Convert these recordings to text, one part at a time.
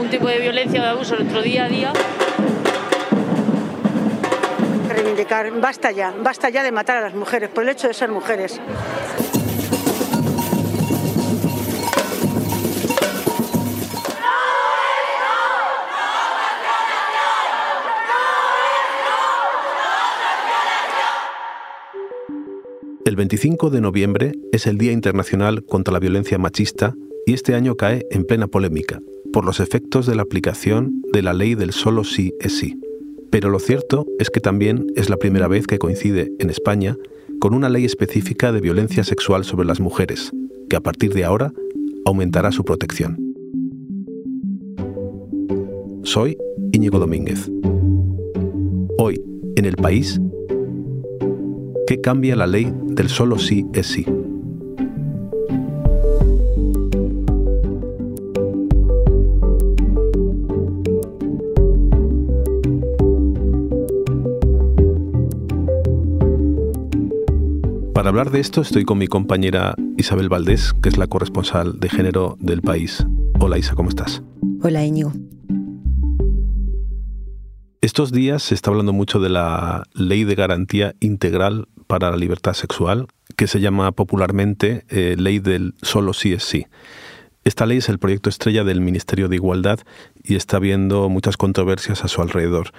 algún tipo de violencia o de abuso en nuestro día a día. Reivindicar, basta ya, basta ya de matar a las mujeres por el hecho de ser mujeres. El 25 de noviembre es el Día Internacional contra la Violencia Machista y este año cae en plena polémica por los efectos de la aplicación de la ley del solo sí es sí. Pero lo cierto es que también es la primera vez que coincide en España con una ley específica de violencia sexual sobre las mujeres, que a partir de ahora aumentará su protección. Soy Íñigo Domínguez. Hoy, en el país, ¿qué cambia la ley del solo sí es sí? Para hablar de esto estoy con mi compañera Isabel Valdés, que es la corresponsal de género del país. Hola Isa, ¿cómo estás? Hola Íñigo. Estos días se está hablando mucho de la Ley de Garantía Integral para la Libertad Sexual, que se llama popularmente eh, Ley del Solo Sí es Sí. Esta ley es el proyecto estrella del Ministerio de Igualdad y está habiendo muchas controversias a su alrededor.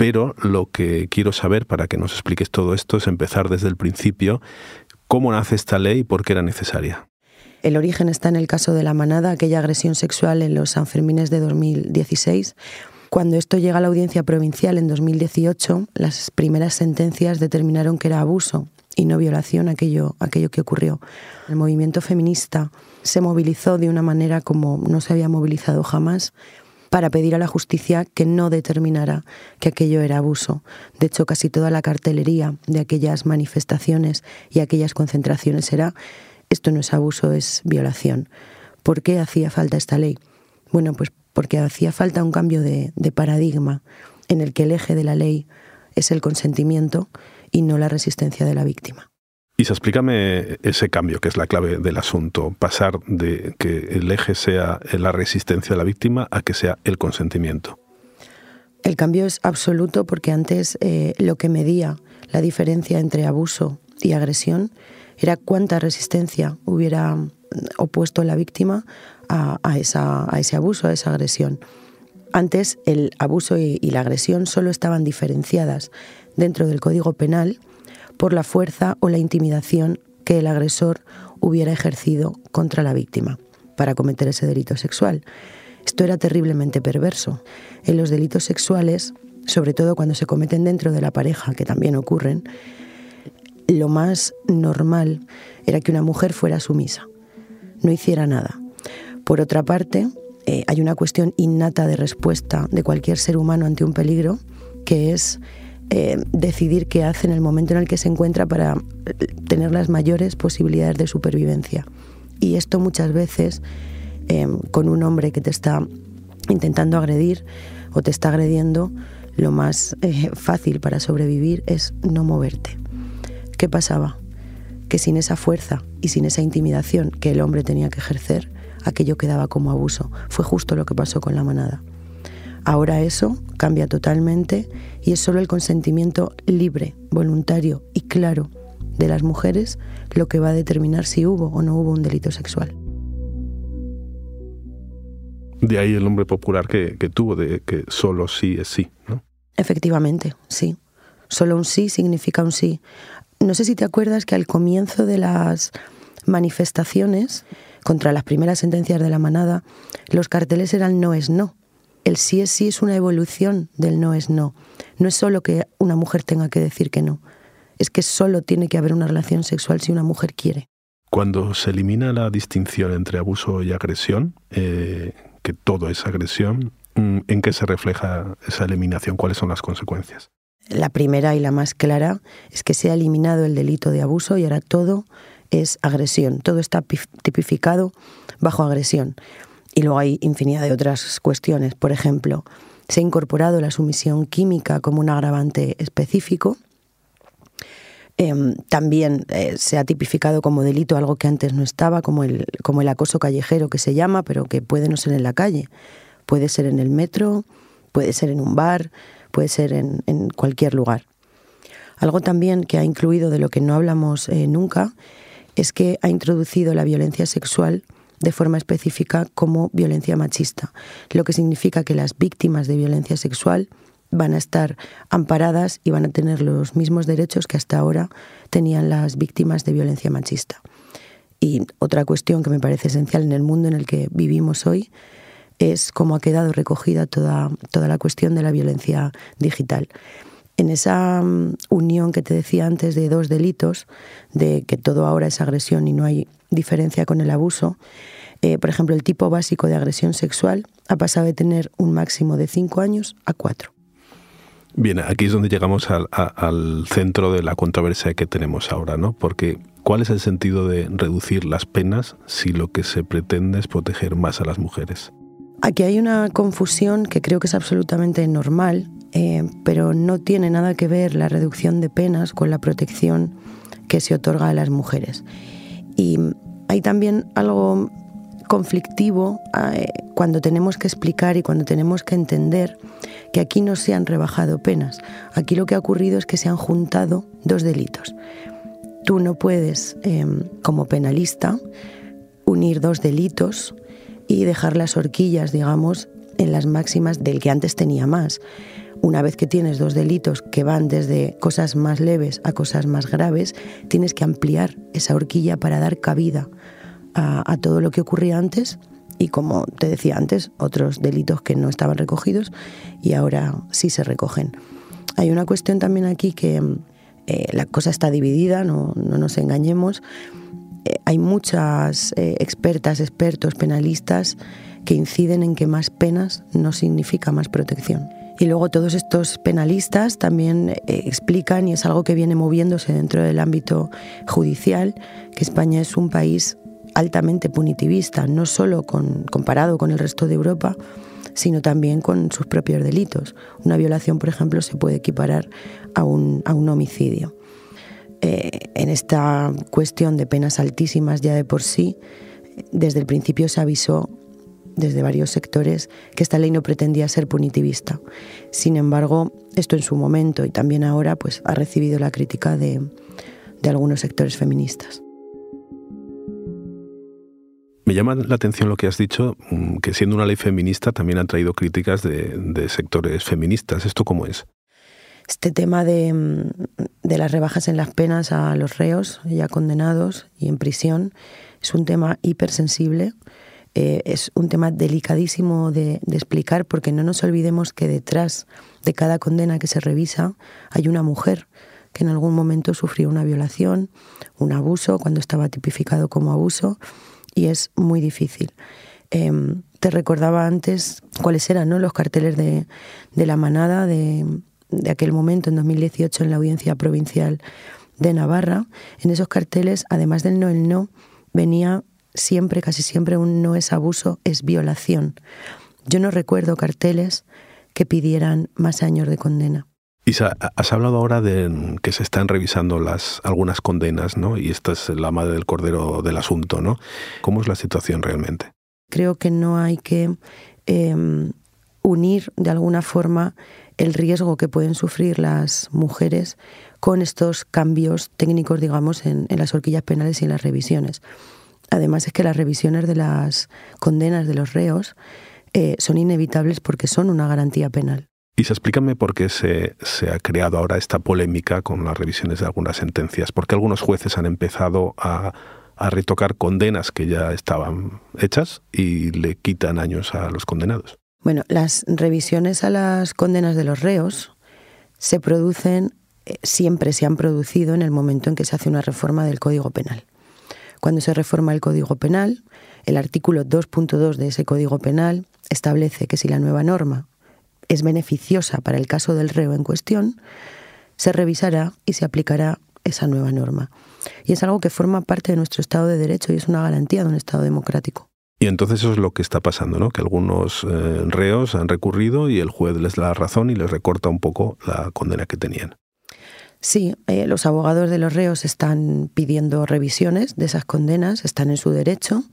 Pero lo que quiero saber para que nos expliques todo esto es empezar desde el principio. ¿Cómo nace esta ley y por qué era necesaria? El origen está en el caso de la manada, aquella agresión sexual en los Sanfermines de 2016. Cuando esto llega a la audiencia provincial en 2018, las primeras sentencias determinaron que era abuso y no violación aquello, aquello que ocurrió. El movimiento feminista se movilizó de una manera como no se había movilizado jamás para pedir a la justicia que no determinara que aquello era abuso. De hecho, casi toda la cartelería de aquellas manifestaciones y aquellas concentraciones era esto no es abuso, es violación. ¿Por qué hacía falta esta ley? Bueno, pues porque hacía falta un cambio de, paradigma en el que el eje de la ley es el consentimiento y no la resistencia de la víctima. Isa, explícame ese cambio que es la clave del asunto, pasar de que el eje sea la resistencia de la víctima a que sea el consentimiento. El cambio es absoluto porque antes eh, lo que medía la diferencia entre abuso y agresión era cuánta resistencia hubiera opuesto la víctima a, ese abuso, a esa agresión. Antes el abuso y la agresión solo estaban diferenciadas dentro del Código Penal por la fuerza o la intimidación que el agresor hubiera ejercido contra la víctima para cometer ese delito sexual. Esto era terriblemente perverso. En los delitos sexuales, sobre todo cuando se cometen dentro de la pareja, que también ocurren, lo más normal era que una mujer fuera sumisa, no hiciera nada. Por otra parte, eh, hay una cuestión innata de respuesta de cualquier ser humano ante un peligro, que es eh, decidir qué hace en el momento en el que se encuentra para eh, tener las mayores posibilidades de supervivencia. Y esto muchas veces eh, con un hombre que te está intentando agredir o te está agrediendo, lo más fácil para sobrevivir es no moverte. ¿Qué pasaba? Que sin esa fuerza y sin esa intimidación que el hombre tenía que ejercer, aquello quedaba como abuso. Fue justo lo que pasó con la manada. Ahora eso cambia totalmente y es solo el consentimiento libre, voluntario y claro de las mujeres lo que va a determinar si hubo o no hubo un delito sexual. De ahí el nombre popular que, tuvo, de que solo sí es sí, ¿no? Efectivamente, sí. Solo un sí significa un sí. No sé si te acuerdas que al comienzo de las manifestaciones contra las primeras sentencias de la manada, los carteles eran no es no el sí es sí es una evolución del no es no. No es solo que una mujer tenga que decir que no, es que solo tiene que haber una relación sexual si una mujer quiere. Cuando se elimina la distinción entre abuso y agresión, eh, que todo es agresión, mm, ¿en qué se refleja esa eliminación? ¿Cuáles son las consecuencias? La primera y la más clara es que se ha eliminado el delito de abuso y ahora todo es agresión, todo está tipificado bajo agresión. Y luego hay infinidad de otras cuestiones. Por ejemplo, se ha incorporado la sumisión química como un agravante específico. Em, también eh, se ha tipificado como delito algo que antes no estaba, como el, como el acoso callejero que se llama, pero que puede no ser en la calle. Puede ser en el metro, puede ser en un bar, puede ser en, cualquier lugar. Algo también que ha incluido de lo que no hablamos eh, nunca es que ha introducido la violencia sexual de forma específica como violencia machista, lo que significa que las víctimas de violencia sexual van a estar amparadas y van a tener los mismos derechos que hasta ahora tenían las víctimas de violencia machista. Y otra cuestión que me parece esencial en el mundo en el que vivimos hoy es cómo ha quedado recogida toda, toda la cuestión de la violencia digital. En esa mm, unión que te decía antes de dos delitos, de que todo ahora es agresión y no hay diferencia con el abuso, eh, por ejemplo, el tipo básico de agresión sexual ha pasado de tener un máximo de cinco años a cuatro. Bien, aquí es donde llegamos al, centro de la controversia que tenemos ahora, ¿no? Porque ¿cuál es el sentido de reducir las penas si lo que se pretende es proteger más a las mujeres? Aquí hay una confusión que creo que es absolutamente normal, eh, pero no tiene nada que ver la reducción de penas con la protección que se otorga a las mujeres. Y hay también algo conflictivo eh, cuando tenemos que explicar y cuando tenemos que entender que aquí no se han rebajado penas. Aquí lo que ha ocurrido es que se han juntado dos delitos. Tú no puedes, em, como penalista, unir dos delitos y dejar las horquillas, digamos, en las máximas del que antes tenía más. Una vez que tienes dos delitos que van desde cosas más leves a cosas más graves, tienes que ampliar esa horquilla para dar cabida a, todo lo que ocurría antes y como te decía antes, otros delitos que no estaban recogidos y ahora sí se recogen. Hay una cuestión también aquí que eh, la cosa está dividida, no, nos engañemos. Eh, hay muchas eh, expertas, expertos, penalistas que inciden en que más penas no significa más protección. Y luego todos estos penalistas también explican, y es algo que viene moviéndose dentro del ámbito judicial, que España es un país altamente punitivista, no solo comparado con el resto de Europa, sino también con sus propios delitos. Una violación, por ejemplo, se puede equiparar a un, a un homicidio. Eh, en esta cuestión de penas altísimas ya de por sí, desde el principio se avisó desde varios sectores que esta ley no pretendía ser punitivista. Sin embargo, esto en su momento y también ahora pues, ha recibido la crítica de, de algunos sectores feministas. Me llama la atención lo que has dicho, mm, que siendo una ley feminista también han traído críticas de, sectores feministas. ¿Esto cómo es? Este tema de, mm, de, las rebajas en las penas a los reos ya condenados y en prisión es un tema hipersensible. Eh, es un tema delicadísimo de, de, explicar porque no nos olvidemos que detrás de cada condena que se revisa hay una mujer que en algún momento sufrió una violación, un abuso, cuando estaba tipificado como abuso, y es muy difícil. Em, te recordaba antes cuáles eran ¿no? los carteles de, la manada de, aquel momento, en 2018, en la audiencia provincial de Navarra. En esos carteles, además del no, el no, venía siempre, casi siempre, un no es abuso, es violación. Yo no recuerdo carteles que pidieran más años de condena. Isa, has hablado ahora de que se están revisando las algunas condenas, ¿no? Y esta es la madre del cordero del asunto, ¿no? ¿Cómo es la situación realmente? Creo que no hay que em, unir de alguna forma el riesgo que pueden sufrir las mujeres con estos cambios técnicos, digamos, en, las horquillas penales y en las revisiones. Además es que las revisiones de las condenas de los reos eh, son inevitables porque son una garantía penal. Isa, explícame por qué se, ha creado ahora esta polémica con las revisiones de algunas sentencias. ¿Por qué algunos jueces han empezado a, retocar condenas que ya estaban hechas y le quitan años a los condenados? Bueno, las revisiones a las condenas de los reos se producen, eh, siempre se han producido en el momento en que se hace una reforma del Código Penal. Cuando se reforma el Código Penal, el artículo 2.2 de ese Código Penal establece que si la nueva norma es beneficiosa para el caso del reo en cuestión, se revisará y se aplicará esa nueva norma. Y es algo que forma parte de nuestro Estado de Derecho y es una garantía de un Estado democrático. Y entonces eso es lo que está pasando, ¿no? Que algunos eh, reos han recurrido y el juez les da la razón y les recorta un poco la condena que tenían. Sí, eh, los abogados de los reos están pidiendo revisiones de esas condenas, están en su derecho.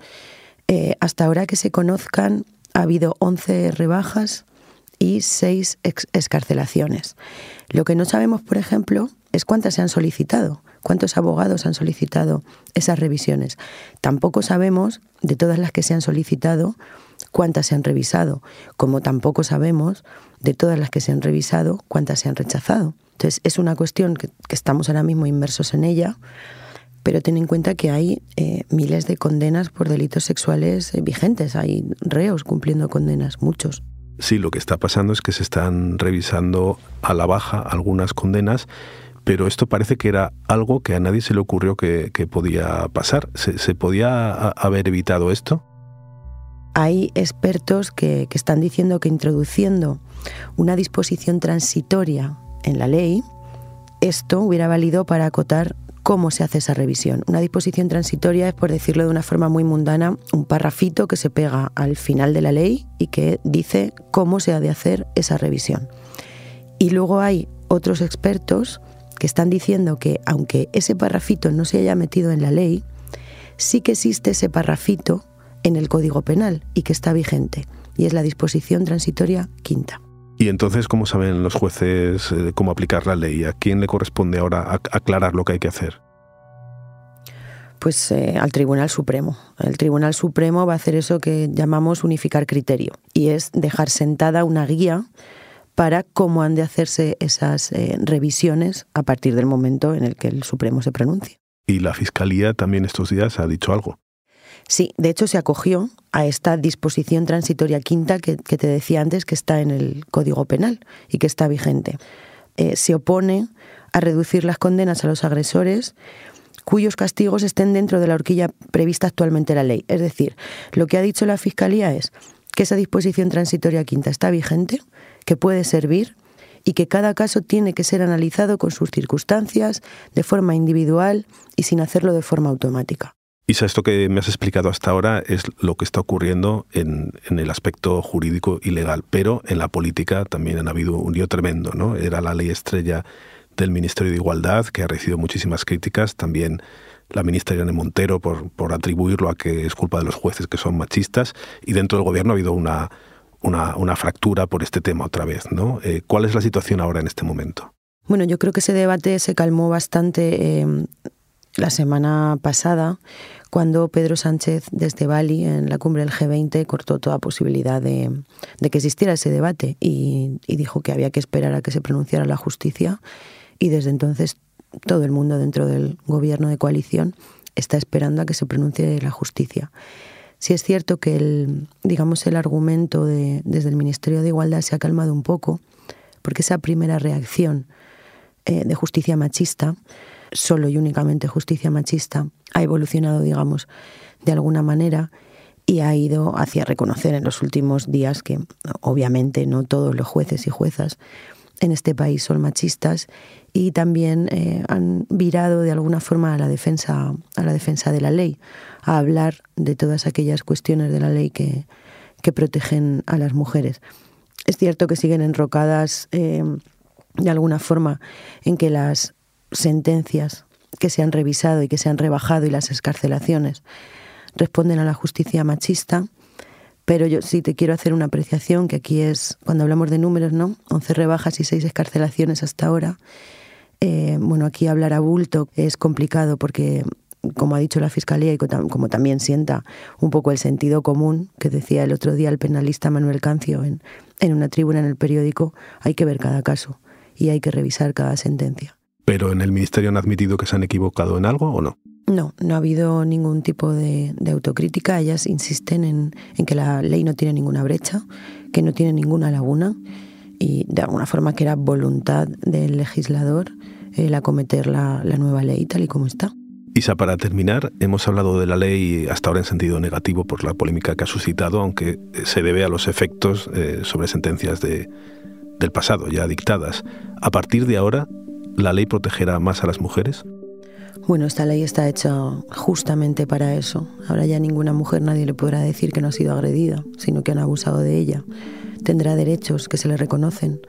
Eh, hasta ahora que se conozcan, ha habido 11 rebajas y 6 escarcelaciones. Lo que no sabemos, por ejemplo, es cuántas se han solicitado, cuántos abogados han solicitado esas revisiones. Tampoco sabemos, de todas las que se han solicitado, cuántas se han revisado, como tampoco sabemos, de todas las que se han revisado, cuántas se han rechazado. Entonces, es una cuestión que, estamos ahora mismo inmersos en ella, pero ten en cuenta que hay eh, miles de condenas por delitos sexuales eh, vigentes, hay reos cumpliendo condenas, muchos. Sí, lo que está pasando es que se están revisando a la baja algunas condenas, pero esto parece que era algo que a nadie se le ocurrió que, podía pasar. ¿Se, podía haber evitado esto? Hay expertos que están diciendo que introduciendo una disposición transitoria en la ley, esto hubiera valido para acotar cómo se hace esa revisión. Una disposición transitoria es, por decirlo de una forma muy mundana, un parrafito que se pega al final de la ley y que dice cómo se ha de hacer esa revisión. Y luego hay otros expertos que están diciendo que aunque ese parrafito no se haya metido en la ley, sí que existe ese parrafito en el Código Penal y que está vigente, y es la disposición transitoria quinta. Y entonces, ¿cómo saben los jueces eh, cómo aplicar la ley? ¿A quién le corresponde ahora aclarar lo que hay que hacer? Pues eh, al Tribunal Supremo. El Tribunal Supremo va a hacer eso que llamamos unificar criterio y es dejar sentada una guía para cómo han de hacerse esas eh, revisiones a partir del momento en el que el Supremo se pronuncie. Y la Fiscalía también estos días ha dicho algo. Sí, de hecho se acogió a esta disposición transitoria quinta que, te decía antes que está en el Código Penal y que está vigente. Eh, se opone a reducir las condenas a los agresores cuyos castigos estén dentro de la horquilla prevista actualmente en la ley. Es decir, lo que ha dicho la Fiscalía es que esa disposición transitoria quinta está vigente, que puede servir y que cada caso tiene que ser analizado con sus circunstancias, de forma individual y sin hacerlo de forma automática. Isa, esto que me has explicado hasta ahora es lo que está ocurriendo en, el aspecto jurídico y legal, pero en la política también ha habido un lío tremendo, ¿no? Era la ley estrella del Ministerio de Igualdad, que ha recibido muchísimas críticas, también la ministra Irene Montero por, por atribuirlo a que es culpa de los jueces que son machistas, y dentro del gobierno ha habido una, una, fractura por este tema otra vez, ¿no? Eh, ¿Cuál es la situación ahora en este momento? Bueno, yo creo que ese debate se calmó bastante eh, la semana pasada cuando Pedro Sánchez desde Bali, en la cumbre del G20, cortó toda posibilidad de, que existiera ese debate y, dijo que había que esperar a que se pronunciara la justicia y desde entonces todo el mundo dentro del gobierno de coalición está esperando a que se pronuncie la justicia. Si es cierto que el, digamos, el argumento de, desde el Ministerio de Igualdad se ha calmado un poco, porque esa primera reacción eh, de justicia machista solo y únicamente justicia machista, ha evolucionado, digamos, de alguna manera y ha ido hacia reconocer en los últimos días que obviamente no todos los jueces y juezas en este país son machistas y también eh, han virado de alguna forma a la defensa a la defensa de la ley, a hablar de todas aquellas cuestiones de la ley que, que protegen a las mujeres. Es cierto que siguen enrocadas eh, de alguna forma en que las sentencias que se han revisado y que se han rebajado y las escarcelaciones responden a la justicia machista, pero yo sí te quiero hacer una apreciación que aquí es, cuando hablamos de números, ¿no? 11 rebajas y 6 escarcelaciones hasta ahora. Eh, bueno, aquí hablar a bulto es complicado porque, como ha dicho la Fiscalía y como también sienta un poco el sentido común que decía el otro día el penalista Manuel Cancio en, en una tribuna en el periódico, hay que ver cada caso y hay que revisar cada sentencia. ¿Pero en el Ministerio han admitido que se han equivocado en algo o no? No, no ha habido ningún tipo de, autocrítica. Ellas insisten en, que la ley no tiene ninguna brecha, que no tiene ninguna laguna y de alguna forma que era voluntad del legislador el acometer la, nueva ley tal y como está. Isa, para terminar, hemos hablado de la ley hasta ahora en sentido negativo por la polémica que ha suscitado, aunque se debe a los efectos eh, sobre sentencias de, del pasado ya dictadas. A partir de ahora, ¿la ley protegerá más a las mujeres? Bueno, esta ley está hecha justamente para eso. Ahora ya ninguna mujer nadie le podrá decir que no ha sido agredida, sino que han abusado de ella. Tendrá derechos que se le reconocen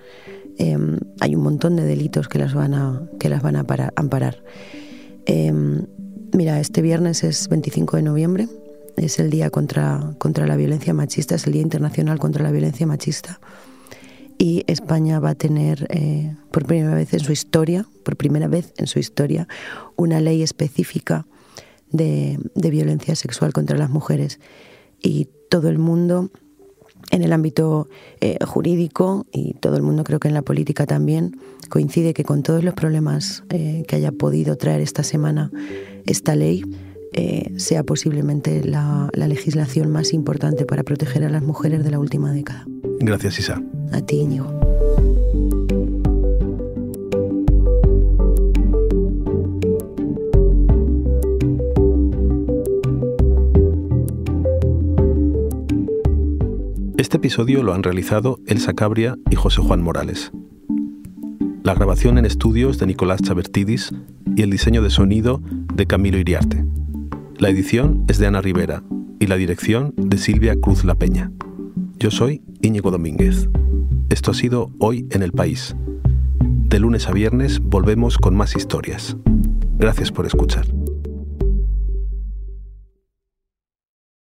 em, hay un montón de delitos que las van a, que las van a amparar. Em, mira, este viernes es 25 de noviembre, es el día contra, contra la violencia machista, es el Día Internacional contra la Violencia Machista. Y España va a tener eh, por primera vez en su historia, por primera vez en su historia, una ley específica de, violencia sexual contra las mujeres. Y todo el mundo en el ámbito eh, jurídico y todo el mundo creo que en la política también coincide que con todos los problemas eh, que haya podido traer esta semana esta ley eh, sea posiblemente la, la legislación más importante para proteger a las mujeres de la última década. Gracias, Isa. A ti, Íñigo. Este episodio lo han realizado Elsa Cabria y José Juan Morales. La grabación en estudios de Nicolás Chabertidis y el diseño de sonido de Camilo Iriarte. La edición es de Ana Rivera y la dirección de Silvia Cruz La Peña. Yo soy Íñigo Domínguez. Esto ha sido Hoy en el País. De lunes a viernes volvemos con más historias. Gracias por escuchar.